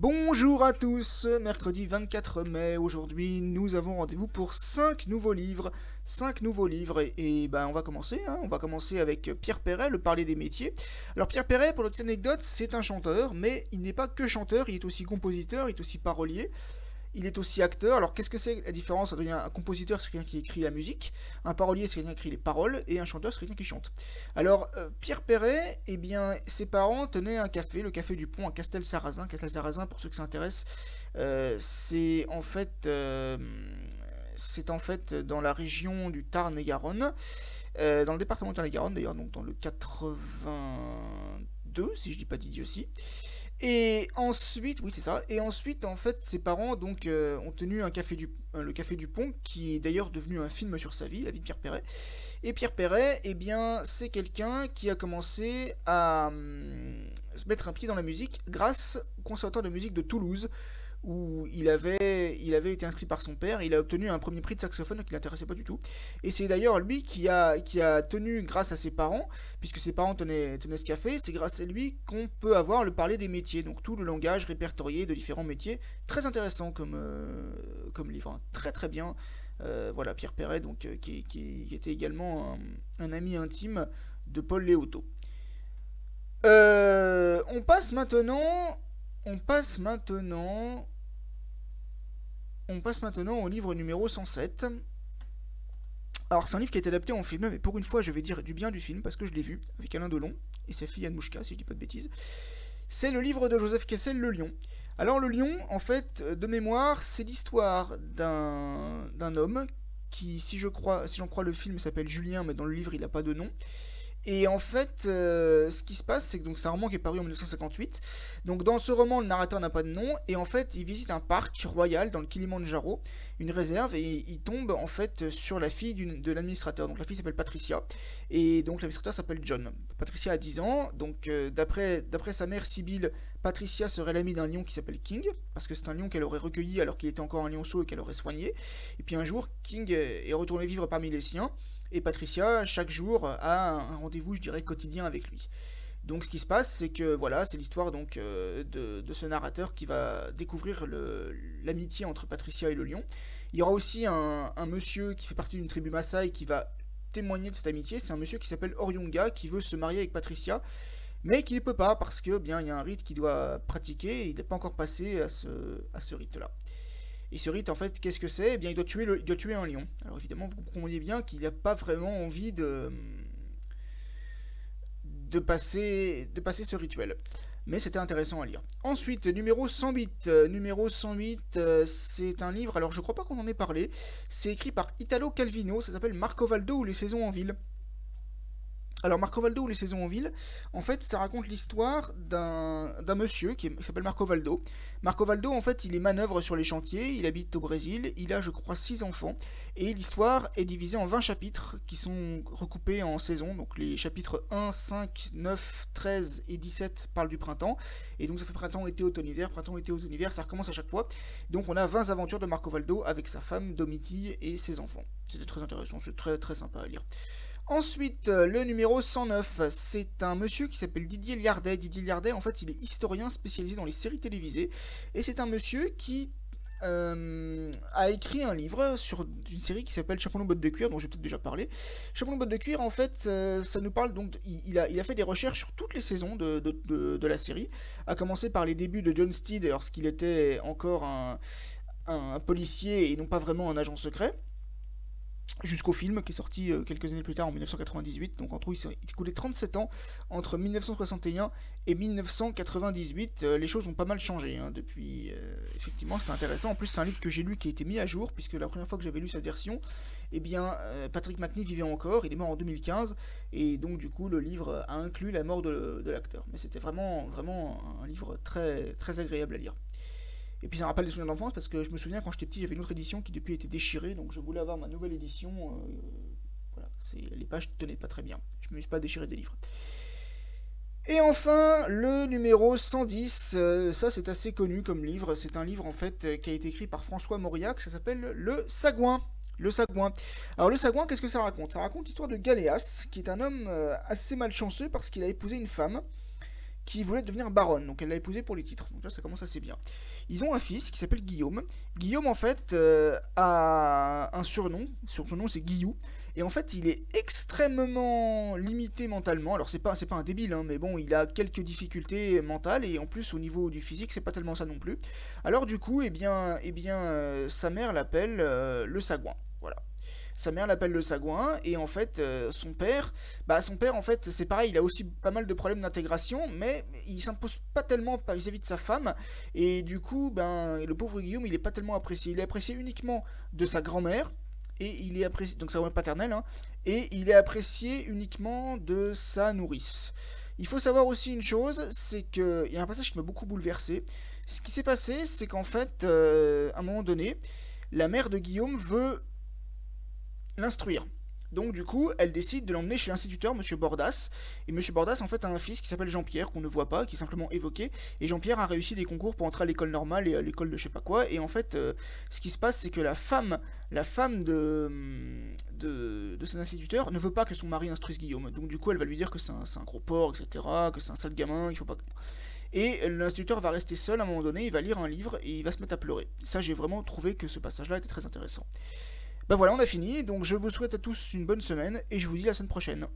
Bonjour à tous, mercredi 24 mai, aujourd'hui nous avons rendez-vous pour 5 nouveaux livres. 5 nouveaux livres et, ben on va commencer, hein. on va commencer avec Pierre Perret, le parler des métiers. Alors Pierre Perret, pour petite anecdote, c'est un chanteur, mais il n'est pas que chanteur, il est aussi compositeur, il est aussi parolier. Il est aussi acteur. Alors, qu'est-ce que c'est la différence entre un compositeur, c'est quelqu'un qui écrit la musique, un parolier, c'est quelqu'un qui écrit les paroles, et un chanteur, c'est quelqu'un qui chante. Alors, euh, Pierre Perret, eh bien, ses parents tenaient un café, le café du Pont à Castel-Sarrazin. Castel-Sarrazin, pour ceux qui s'intéressent, euh, c'est en fait, euh, c'est en fait dans la région du Tarn-et-Garonne, dans le département du Tarn-et-Garonne d'ailleurs, donc dans le 82, si je dis pas d'idiotie. Et ensuite, oui c'est ça, et ensuite en fait ses parents donc euh, ont tenu un café du, euh, le Café du Pont, qui est d'ailleurs devenu un film sur sa vie, la vie de Pierre Perret. Et Pierre Perret, eh bien c'est quelqu'un qui a commencé à hum, se mettre un pied dans la musique grâce au conservatoire de musique de Toulouse, où il avait, il avait été inscrit par son père, il a obtenu un premier prix de saxophone qui l'intéressait pas du tout. Et c'est d'ailleurs lui qui a, qui a tenu, grâce à ses parents, puisque ses parents tenaient, tenaient ce café, c'est grâce à lui qu'on peut avoir le parler des métiers, donc tout le langage répertorié de différents métiers. Très intéressant comme, euh, comme livre, très très bien. Euh, voilà, Pierre Perret, donc, euh, qui, qui, était également un, un, ami intime de Paul Léoto. on passe maintenant on passe maintenant. On passe maintenant au livre numéro 107. Alors c'est un livre qui a adapté en film, mais pour une fois je vais dire du bien du film parce que je l'ai vu avec Alain Delon et sa fille Anne Mouchka, si je dis pas de bêtises. C'est le livre de Joseph Kessel, Le Lion. Alors le lion, en fait, de mémoire, c'est l'histoire d'un homme qui, si je crois, si j'en crois le film, s'appelle Julien, mais dans le livre il n'a pas de nom, et en fait, euh, ce qui se passe, c'est que c'est un roman qui est paru en 1958. Donc dans ce roman, le narrateur n'a pas de nom, et en fait, il visite un parc royal dans le Kilimanjaro, une réserve, et il tombe en fait sur la fille de l'administrateur. Donc la fille s'appelle Patricia, et donc l'administrateur s'appelle John. Patricia a 10 ans, donc euh, d'après sa mère Sibylle, Patricia serait l'amie d'un lion qui s'appelle King, parce que c'est un lion qu'elle aurait recueilli alors qu'il était encore un lionceau et qu'elle aurait soigné. Et puis un jour, King est retourné vivre parmi les siens. Et Patricia, chaque jour, a un rendez-vous, je dirais, quotidien avec lui. Donc ce qui se passe, c'est que voilà, c'est l'histoire donc euh, de, ce narrateur qui va découvrir l'amitié entre Patricia et le lion. Il y aura aussi un, monsieur qui fait partie d'une tribu Maasai qui va témoigner de cette amitié. C'est un monsieur qui s'appelle Oryunga qui veut se marier avec Patricia, mais qui ne peut pas parce que bien il y a un rite qu'il doit pratiquer et il n'est pas encore passé à ce, à ce rite-là. Et ce rite, en fait, qu'est-ce que c'est? Eh bien, il doit, tuer un lion. Alors évidemment, vous comprenez bien qu'il n'a pas vraiment envie de, de, passer, de passer ce rituel. Mais c'était intéressant à lire. Ensuite, numéro 108. Euh, numéro 108, euh, c'est un livre, alors je crois pas qu'on en ait parlé. C'est écrit par Italo Calvino, ça s'appelle Marco Valdo ou les saisons en ville. Alors Marco Valdo ou les saisons en ville, en fait ça raconte l'histoire d'un monsieur qui, s'appelle Marco Valdo. Marco Valdo en fait il est manœuvre sur les chantiers, il habite au Brésil, il a je crois 6 enfants et l'histoire est divisée en 20 chapitres qui sont recoupés en saisons. Donc les chapitres 1, 5, 9, 13 et 17 parlent du printemps et donc ça fait printemps, été, automne, hiver, printemps, été, automne, hiver, ça recommence à chaque fois. Donc on a 20 aventures de Marco Valdo avec sa femme Domitille et ses enfants. C'était très intéressant, c'est très très sympa à lire. Ensuite, euh, le numéro 109, c'est un monsieur qui s'appelle Didier Liardet. Didier Liardet, en fait, il est historien spécialisé dans les séries télévisées. Et c'est un monsieur qui euh, a écrit un livre sur une série qui s'appelle Chapeau bottes de cuir, dont j'ai peut-être déjà parlé. Chapeau bottes de cuir, en fait, euh, ça nous parle donc. Il, a, fait des recherches sur toutes les saisons de, la série, à commencer par les débuts de John Steed, lorsqu'il était encore un policier et non pas vraiment un agent secret jusqu'au film qui est sorti euh, quelques années plus tard en 1998. Donc en tout, il s'est écoulé 37 ans entre 1961 et 1998. Euh, les choses ont pas mal changé hein, depuis. Euh, effectivement, c'était intéressant. En plus, c'est un livre que j'ai lu qui a été mis à jour, puisque la première fois que j'avais lu cette version, eh bien, Patrick McNee vivait encore. Il est mort en 2015, et donc du coup, le livre a inclus la mort de, de l'acteur. Mais c'était vraiment, vraiment un livre très, très agréable à lire. Et puis ça me rappelle des souvenirs d'enfance parce que je me souviens quand j'étais petit, j'avais une autre édition qui depuis était déchirée, donc je voulais avoir ma nouvelle édition. Euh, voilà, les pages tenaient pas très bien. Je me suis pas déchiré des livres. Et enfin, le numéro 110, euh, ça c'est assez connu comme livre. C'est un livre en fait qui a été écrit par François Mauriac, ça s'appelle Le Sagouin. Le Sagouin. Alors le Sagouin, qu'est-ce que ça raconte? Ça raconte l'histoire de Galéas, qui est un homme euh, assez malchanceux parce qu'il a épousé une femme qui voulait devenir baronne, donc elle l'a épousé pour les titres. Donc là, ça commence assez bien. Ils ont un fils qui s'appelle Guillaume. Guillaume, en fait, euh, a un surnom. Son surnom, c'est Guillou. Et en fait, il est extrêmement limité mentalement. Alors, c'est pas, c'est pas un débile, hein, mais bon, il a quelques difficultés mentales et en plus, au niveau du physique, c'est pas tellement ça non plus. Alors, du coup, eh bien, eh bien, euh, sa mère l'appelle euh, le sagouin. Voilà. Sa mère l'appelle le sagouin et en fait euh, son père, bah son père en fait c'est pareil, il a aussi pas mal de problèmes d'intégration, mais il s'impose pas tellement vis-à-vis de sa femme et du coup ben le pauvre Guillaume il est pas tellement apprécié, il est apprécié uniquement de sa grand-mère et il est apprécié donc sa grand-mère paternelle hein, et il est apprécié uniquement de sa nourrice. Il faut savoir aussi une chose, c'est que il y a un passage qui m'a beaucoup bouleversé. Ce qui s'est passé, c'est qu'en fait, euh, à un moment donné, la mère de Guillaume veut l'instruire. Donc du coup, elle décide de l'emmener chez l'instituteur, Monsieur Bordas. Et Monsieur Bordas, en fait, a un fils qui s'appelle Jean-Pierre, qu'on ne voit pas, qui est simplement évoqué. Et Jean-Pierre a réussi des concours pour entrer à l'école normale et à l'école de je sais pas quoi. Et en fait, euh, ce qui se passe, c'est que la femme, la femme de, de, de cet instituteur ne veut pas que son mari instruise Guillaume. Donc du coup, elle va lui dire que c'est un, gros porc, etc., que c'est un sale gamin, il faut pas... Et l'instituteur va rester seul à un moment donné, il va lire un livre et il va se mettre à pleurer. Ça, j'ai vraiment trouvé que ce passage-là était très intéressant. Ben voilà, on a fini, donc je vous souhaite à tous une bonne semaine et je vous dis la semaine prochaine.